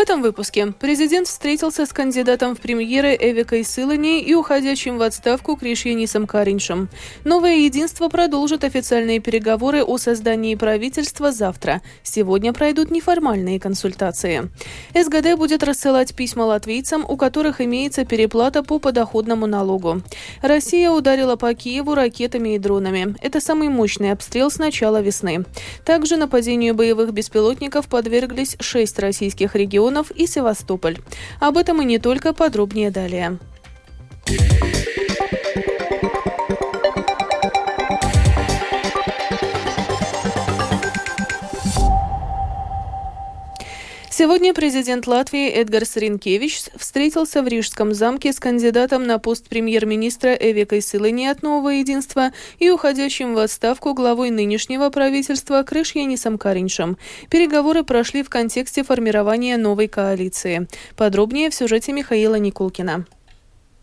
этом выпуске президент встретился с кандидатом в премьеры Эвикой Сылани и уходящим в отставку Кришьянисом Кариншем. Новое единство продолжит официальные переговоры о создании правительства завтра. Сегодня пройдут неформальные консультации. СГД будет рассылать письма латвийцам, у которых имеется переплата по подоходному налогу. Россия ударила по Киеву ракетами и дронами. Это самый мощный обстрел с начала весны. Также нападению боевых беспилотников подверглись шесть российских регионов регионов и Севастополь. Об этом и не только подробнее далее. Сегодня президент Латвии Эдгарс Ринкевич встретился в Рижском замке с кандидатом на пост премьер-министра Эвикой Силани от Нового Единства и уходящим в отставку главой нынешнего правительства Крышьянисом Кариншем. Переговоры прошли в контексте формирования новой коалиции. Подробнее в сюжете Михаила Никулкина.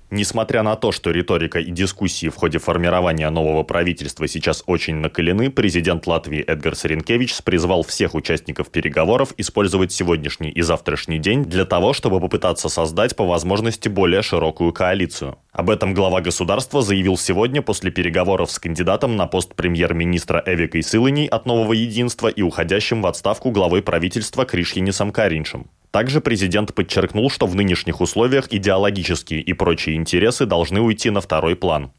Несмотря на то, что риторика и дискуссии в ходе формирования нового правительства сейчас очень накалены, президент Латвии Эдгар Саренкевич призвал всех участников переговоров использовать сегодняшний и завтрашний день для того, чтобы попытаться создать по возможности более широкую коалицию. Об этом глава государства заявил сегодня после переговоров с кандидатом на пост премьер-министра Эвикой Сылыней от Нового Единства и уходящим в отставку главой правительства Кришьянисом Кариншем. Также президент подчеркнул, что в нынешних условиях идеологические и прочие интересы должны уйти на второй план.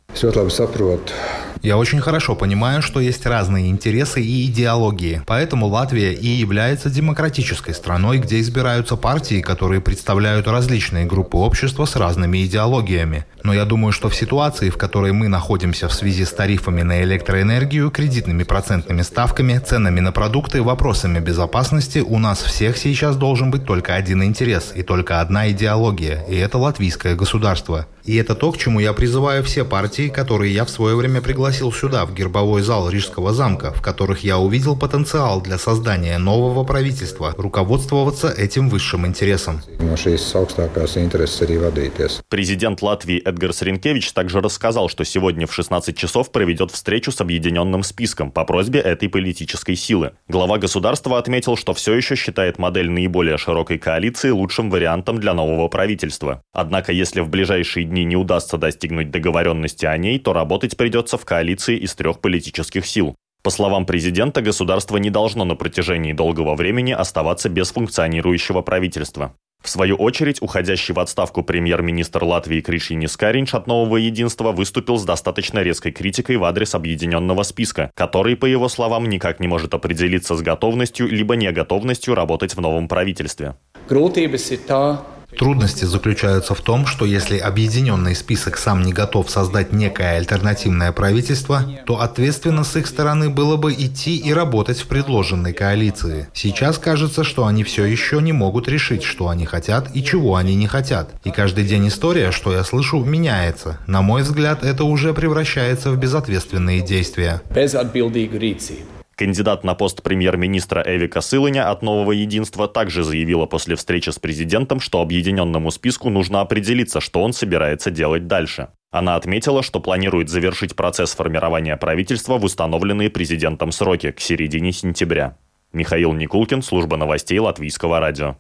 Я очень хорошо понимаю, что есть разные интересы и идеологии. Поэтому Латвия и является демократической страной, где избираются партии, которые представляют различные группы общества с разными идеологиями. Но я думаю, что в ситуации, в которой мы находимся в связи с тарифами на электроэнергию, кредитными процентными ставками, ценами на продукты, вопросами безопасности, у нас всех сейчас должен быть только один интерес и только одна идеология, и это латвийское государство. И это то, к чему я призываю все партии, которые я в свое время пригласил сюда, в гербовой зал Рижского замка, в которых я увидел потенциал для создания нового правительства, руководствоваться этим высшим интересом. Президент Латвии Эдгар Саренкевич также рассказал, что сегодня в 16 часов проведет встречу с объединенным списком по просьбе этой политической силы. Глава государства отметил, что все еще считает модель наиболее широкой коалиции лучшим вариантом для нового правительства. Однако, если в ближайшие дни не удастся достигнуть договоренности о ней, то работать придется в коалиции из трех политических сил. По словам президента, государство не должно на протяжении долгого времени оставаться без функционирующего правительства. В свою очередь, уходящий в отставку премьер-министр Латвии Кришьянис Каринч от «Нового единства» выступил с достаточно резкой критикой в адрес объединенного списка, который, по его словам, никак не может определиться с готовностью либо неготовностью работать в новом правительстве. Трудности заключаются в том, что если объединенный список сам не готов создать некое альтернативное правительство, то ответственно с их стороны было бы идти и работать в предложенной коалиции. Сейчас кажется, что они все еще не могут решить, что они хотят и чего они не хотят. И каждый день история, что я слышу, меняется. На мой взгляд, это уже превращается в безответственные действия. Кандидат на пост премьер-министра Эвика Сылыня от «Нового единства» также заявила после встречи с президентом, что объединенному списку нужно определиться, что он собирается делать дальше. Она отметила, что планирует завершить процесс формирования правительства в установленные президентом сроки к середине сентября. Михаил Никулкин, служба новостей Латвийского радио.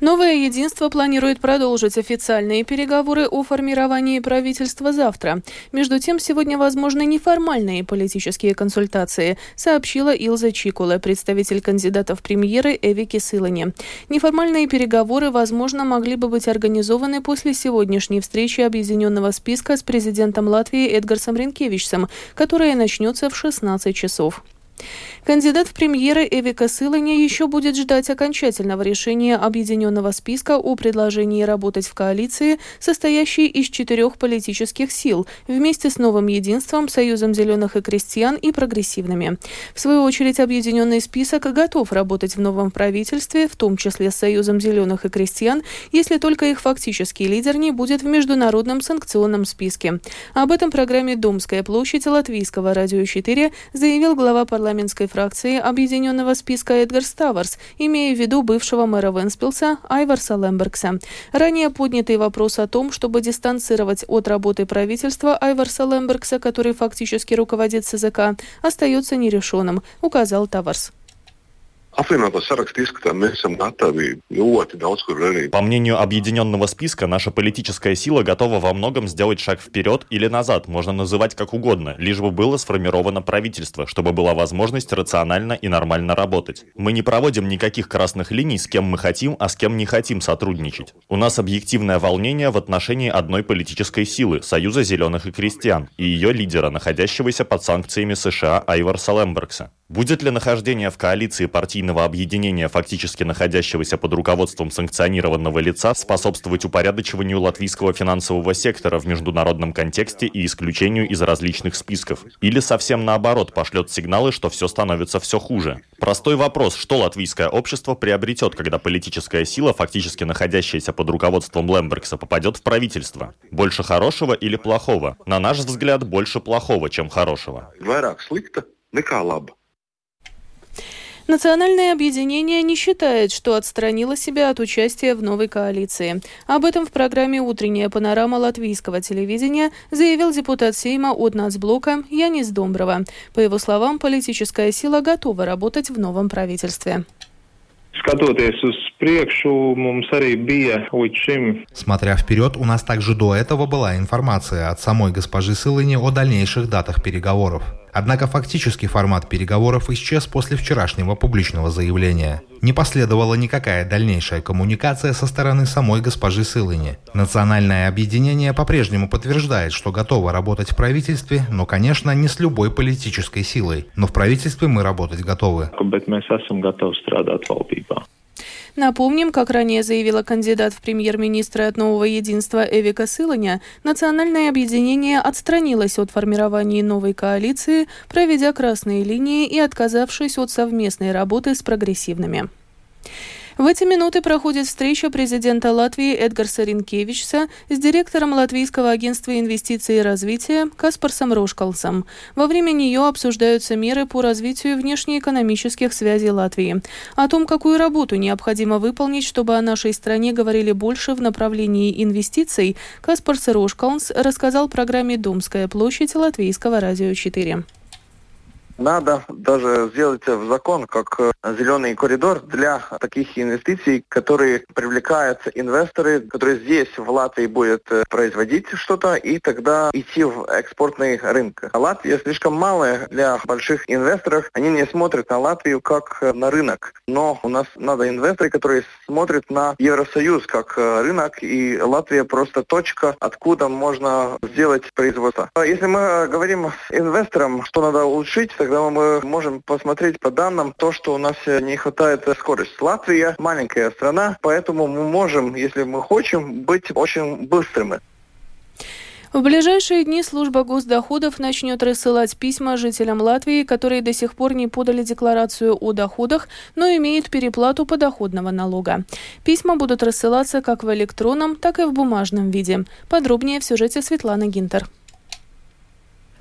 Новое единство планирует продолжить официальные переговоры о формировании правительства завтра. Между тем, сегодня возможны неформальные политические консультации, сообщила Илза Чикула, представитель кандидатов премьеры Эвики Силани. Неформальные переговоры, возможно, могли бы быть организованы после сегодняшней встречи объединенного списка с президентом Латвии Эдгарсом Ренкевичсом, которая начнется в 16 часов. Кандидат в премьеры Эвика Сылани еще будет ждать окончательного решения объединенного списка о предложении работать в коалиции, состоящей из четырех политических сил, вместе с новым единством, Союзом зеленых и крестьян и прогрессивными. В свою очередь, объединенный список готов работать в новом правительстве, в том числе с Союзом зеленых и крестьян, если только их фактический лидер не будет в международном санкционном списке. Об этом программе «Домская площадь» Латвийского радио 4 заявил глава парламентской фракции Объединенного списка Эдгар Ставарс, имея в виду бывшего мэра Венспилса Айварса Лембергса. Ранее поднятый вопрос о том, чтобы дистанцировать от работы правительства Айварса Лембергса, который фактически руководит СЗК, остается нерешенным, указал Таварс. Darīt. По мнению объединенного списка, наша политическая сила готова во многом сделать шаг вперед или назад, можно называть как угодно, лишь бы было сформировано правительство, чтобы была возможность рационально и нормально работать. Мы не проводим никаких красных линий, с кем мы хотим, а с кем не хотим сотрудничать. У нас объективное волнение в отношении одной политической силы – Союза зеленых и крестьян, и ее лидера, находящегося под санкциями США Айварса Лембергса. Будет ли нахождение в коалиции партийного объединения, фактически находящегося под руководством санкционированного лица, способствовать упорядочиванию латвийского финансового сектора в международном контексте и исключению из различных списков? Или совсем наоборот пошлет сигналы, что все становится все хуже? Простой вопрос, что латвийское общество приобретет, когда политическая сила, фактически находящаяся под руководством Лембергса, попадет в правительство? Больше хорошего или плохого? На наш взгляд, больше плохого, чем хорошего. Vairāk slikta nekā laba. Национальное объединение не считает, что отстранило себя от участия в новой коалиции. Об этом в программе «Утренняя панорама латвийского телевидения» заявил депутат Сейма от нацблока Янис Домброва. По его словам, политическая сила готова работать в новом правительстве. Смотря вперед, у нас также до этого была информация от самой госпожи Сылыни о дальнейших датах переговоров. Однако фактический формат переговоров исчез после вчерашнего публичного заявления. Не последовала никакая дальнейшая коммуникация со стороны самой госпожи Сылыни. Национальное объединение по-прежнему подтверждает, что готово работать в правительстве, но, конечно, не с любой политической силой. Но в правительстве мы работать готовы. Напомним, как ранее заявила кандидат в премьер-министры от Нового единства Эвика Сыланя, национальное объединение отстранилось от формирования новой коалиции, проведя красные линии и отказавшись от совместной работы с прогрессивными. В эти минуты проходит встреча президента Латвии Эдгарса Ринкевичса с директором Латвийского агентства инвестиций и развития Каспарсом Рошкалсом. Во время нее обсуждаются меры по развитию внешнеэкономических связей Латвии. О том, какую работу необходимо выполнить, чтобы о нашей стране говорили больше в направлении инвестиций, Каспарс Рошкалс рассказал программе «Домская площадь» Латвийского радио 4. Надо даже сделать в закон как э, зеленый коридор для таких инвестиций, которые привлекают инвесторы, которые здесь в Латвии будут э, производить что-то и тогда идти в экспортный рынок. А Латвия слишком малая для больших инвесторов. Они не смотрят на Латвию как э, на рынок. Но у нас надо инвесторы, которые смотрят на Евросоюз как рынок, и Латвия просто точка, откуда можно сделать производство. А Если мы говорим с инвестором, что надо улучшить, тогда мы можем посмотреть по данным то, что у нас не хватает скорости. Латвия маленькая страна, поэтому мы можем, если мы хотим, быть очень быстрыми. В ближайшие дни служба госдоходов начнет рассылать письма жителям Латвии, которые до сих пор не подали декларацию о доходах, но имеют переплату подоходного налога. Письма будут рассылаться как в электронном, так и в бумажном виде. Подробнее в сюжете Светланы Гинтер.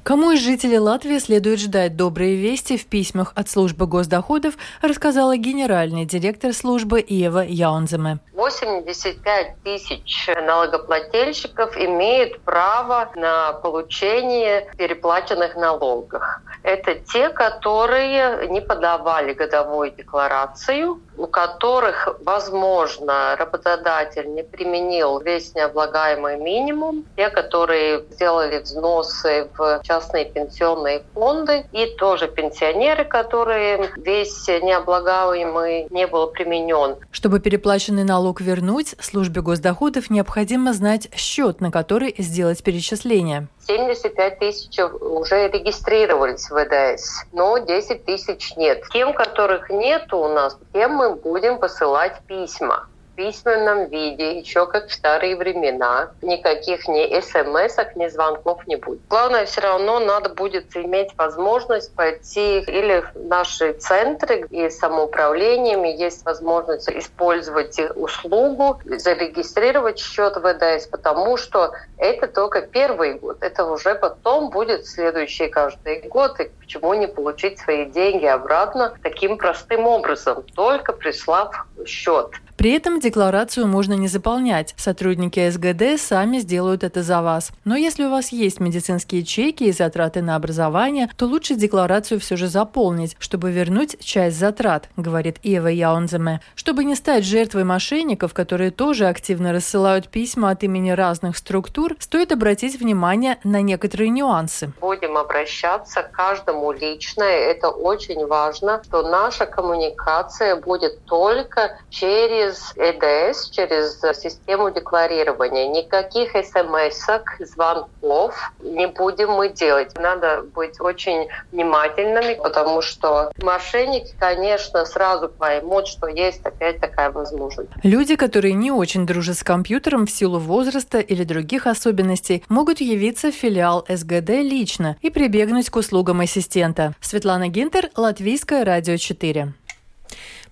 Кому из жителей Латвии следует ждать добрые вести в письмах от службы госдоходов, рассказала генеральный директор службы Ева Яунземе. 85 тысяч налогоплательщиков имеют право на получение переплаченных налогов. Это те, которые не подавали годовую декларацию, у которых, возможно, работодатель не применил весь необлагаемый минимум, те, которые сделали взносы в частные пенсионные фонды, и тоже пенсионеры, которые весь необлагаемый не был применен. Чтобы переплаченный налог вернуть, службе госдоходов необходимо знать счет, на который сделать перечисление. 75 тысяч уже регистрировались в ВДС, но 10 тысяч нет. Тем, которых нет у нас, тем мы будем посылать письма письменном виде, еще как в старые времена. Никаких ни смс ни звонков не будет. Главное, все равно надо будет иметь возможность пойти или в наши центры и самоуправлениями есть возможность использовать услугу, зарегистрировать счет ВДС, потому что это только первый год. Это уже потом будет следующий каждый год. И почему не получить свои деньги обратно таким простым образом, только прислав счет. При этом декларацию можно не заполнять. Сотрудники СГД сами сделают это за вас. Но если у вас есть медицинские чеки и затраты на образование, то лучше декларацию все же заполнить, чтобы вернуть часть затрат, говорит Ева Яунземе. Чтобы не стать жертвой мошенников, которые тоже активно рассылают письма от имени разных структур, стоит обратить внимание на некоторые нюансы. Будем обращаться к каждому лично. Это очень важно, что наша коммуникация будет только через через ЭДС, через систему декларирования. Никаких смс звонков не будем мы делать. Надо быть очень внимательными, потому что мошенники, конечно, сразу поймут, что есть опять такая возможность. Люди, которые не очень дружат с компьютером в силу возраста или других особенностей, могут явиться в филиал СГД лично и прибегнуть к услугам ассистента. Светлана Гинтер, Латвийское радио 4.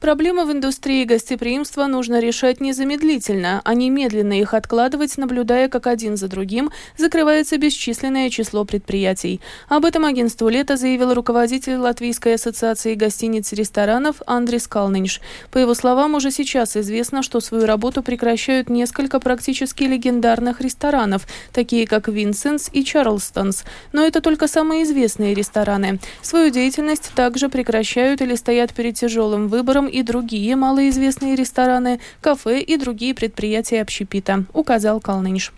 Проблемы в индустрии гостеприимства нужно решать незамедлительно, а не медленно их откладывать, наблюдая, как один за другим закрывается бесчисленное число предприятий. Об этом агентству «Лето» заявил руководитель Латвийской ассоциации гостиниц и ресторанов Андрис Калнинш. По его словам, уже сейчас известно, что свою работу прекращают несколько практически легендарных ресторанов, такие как «Винсенс» и «Чарлстонс». Но это только самые известные рестораны. Свою деятельность также прекращают или стоят перед тяжелым выбором и другие малоизвестные рестораны, кафе и другие предприятия общепита, указал Калнинш.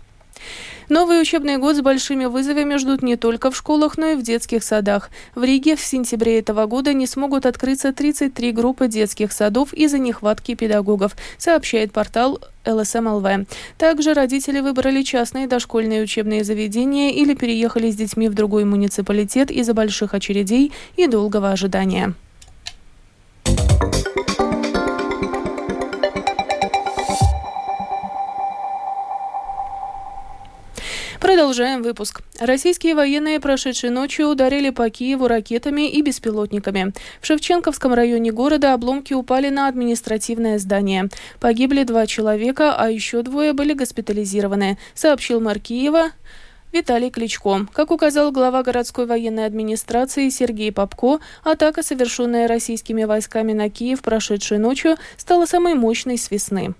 Новый учебный год с большими вызовами ждут не только в школах, но и в детских садах. В Риге в сентябре этого года не смогут открыться 33 группы детских садов из-за нехватки педагогов, сообщает портал ЛСМЛВ. Также родители выбрали частные дошкольные учебные заведения или переехали с детьми в другой муниципалитет из-за больших очередей и долгого ожидания. Продолжаем выпуск. Российские военные прошедшей ночью ударили по Киеву ракетами и беспилотниками. В Шевченковском районе города обломки упали на административное здание. Погибли два человека, а еще двое были госпитализированы, сообщил мэр Киева Виталий Кличко. Как указал глава городской военной администрации Сергей Попко, атака, совершенная российскими войсками на Киев прошедшей ночью, стала самой мощной с весны.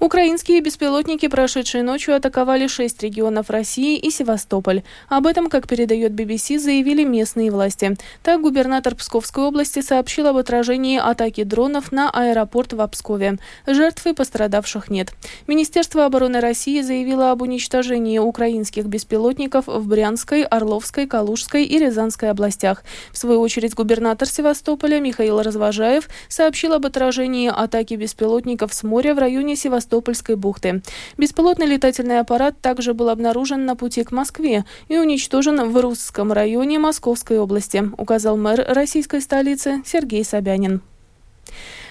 Украинские беспилотники прошедшей ночью атаковали шесть регионов России и Севастополь. Об этом, как передает BBC, заявили местные власти. Так, губернатор Псковской области сообщил об отражении атаки дронов на аэропорт в Пскове. Жертв и пострадавших нет. Министерство обороны России заявило об уничтожении украинских беспилотников в Брянской, Орловской, Калужской и Рязанской областях. В свою очередь, губернатор Севастополя Михаил Развожаев сообщил об отражении атаки беспилотников с моря в районе Севастополя Севастопольской бухты. Беспилотный летательный аппарат также был обнаружен на пути к Москве и уничтожен в Русском районе Московской области, указал мэр российской столицы Сергей Собянин.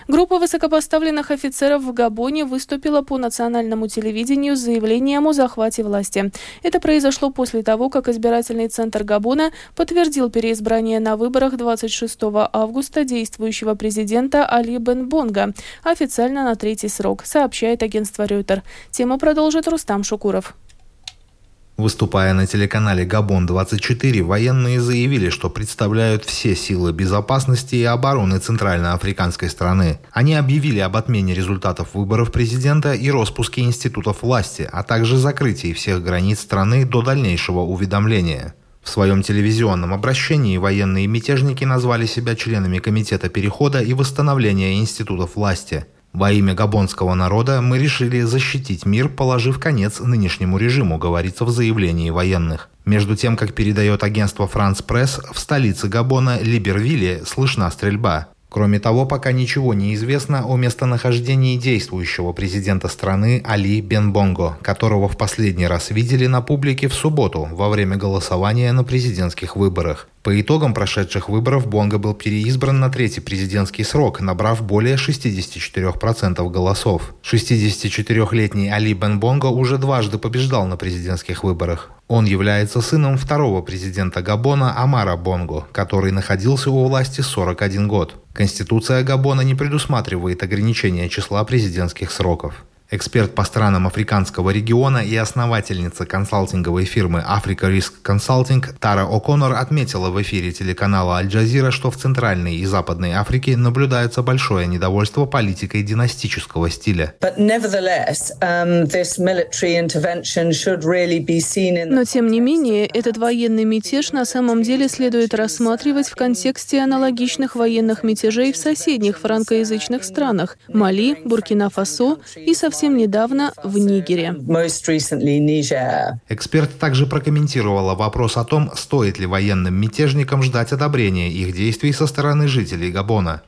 Группа высокопоставленных офицеров в Габоне выступила по национальному телевидению с заявлением о захвате власти. Это произошло после того, как избирательный центр Габона подтвердил переизбрание на выборах 26 августа действующего президента Али Бен Бонга официально на третий срок, сообщает агентство Reuters. Тему продолжит Рустам Шукуров. Выступая на телеканале «Габон-24», военные заявили, что представляют все силы безопасности и обороны центральноафриканской страны. Они объявили об отмене результатов выборов президента и распуске институтов власти, а также закрытии всех границ страны до дальнейшего уведомления. В своем телевизионном обращении военные мятежники назвали себя членами Комитета перехода и восстановления институтов власти – во имя габонского народа мы решили защитить мир, положив конец нынешнему режиму, говорится в заявлении военных. Между тем, как передает агентство «Франс Пресс», в столице Габона Либервилле слышна стрельба. Кроме того, пока ничего не известно о местонахождении действующего президента страны Али Бенбонго, которого в последний раз видели на публике в субботу во время голосования на президентских выборах. По итогам прошедших выборов Бонго был переизбран на третий президентский срок, набрав более 64% голосов. 64-летний Али Бен Бонго уже дважды побеждал на президентских выборах. Он является сыном второго президента Габона Амара Бонго, который находился у власти 41 год. Конституция Габона не предусматривает ограничения числа президентских сроков. Эксперт по странам африканского региона и основательница консалтинговой фирмы Africa Risk Consulting Тара О'Коннор отметила в эфире телеканала Аль-Джазира, что в Центральной и Западной Африке наблюдается большое недовольство политикой династического стиля. Um, Но тем не менее, этот военный мятеж на самом деле следует рассматривать в контексте аналогичных военных мятежей в соседних франкоязычных странах – Мали, Буркина-Фасо и совсем совсем недавно в Нигере. Эксперт также прокомментировала вопрос о том, стоит ли военным мятежникам ждать одобрения их действий со стороны жителей Габона.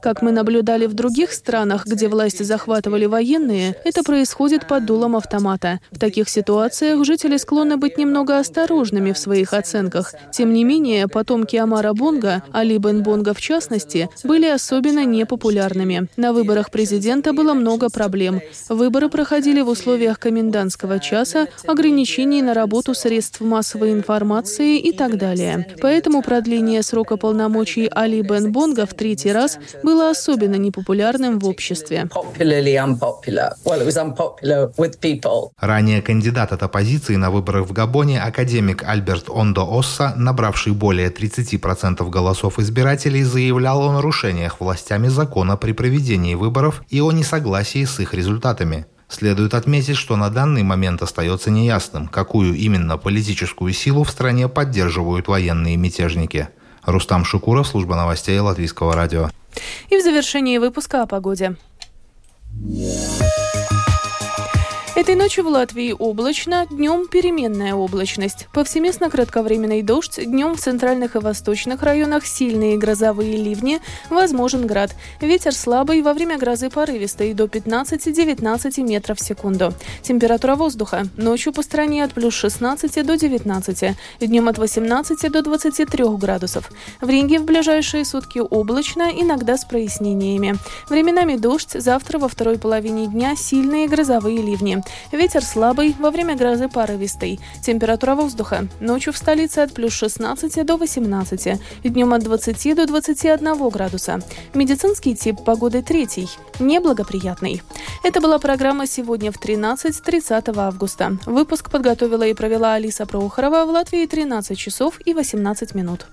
Как мы наблюдали в других странах, где власти захватывали военные, это происходит под дулом автомата. В таких ситуациях жители склонны быть немного осторожными в своих оценках. Тем не менее, потомки Амара Бонга, Али Бен Бонга в частности, были особенно непопулярными. На выборах президента было много проблем. Выборы проходили в условиях комендантского часа, ограничений на работу средств массовой информации и так далее. Поэтому продление срока полномочий Али Бен Бонга в третий раз было особенно непопулярным в обществе. Ранее кандидат от оппозиции на выборах в Габоне, академик Альберт Ондо Осса, набравший более 30% голосов избирателей, заявлял о нарушениях властями закона при проведении выборов и о несогласии с их результатами. Следует отметить, что на данный момент остается неясным, какую именно политическую силу в стране поддерживают военные мятежники. Рустам Шукуров, служба новостей Латвийского радио. И в завершении выпуска о погоде. Этой ночью в Латвии облачно, днем переменная облачность. Повсеместно кратковременный дождь, днем в центральных и восточных районах сильные грозовые ливни, возможен град. Ветер слабый, во время грозы порывистый, до 15-19 метров в секунду. Температура воздуха. Ночью по стране от плюс 16 до 19, днем от 18 до 23 градусов. В Риге в ближайшие сутки облачно, иногда с прояснениями. Временами дождь, завтра во второй половине дня сильные грозовые ливни. Ветер слабый, во время грозы порывистый. Температура воздуха. Ночью в столице от плюс 16 до 18. Днем от 20 до 21 градуса. Медицинский тип погоды третий. Неблагоприятный. Это была программа «Сегодня в 13 30 августа». Выпуск подготовила и провела Алиса Проухорова в Латвии 13 часов и 18 минут.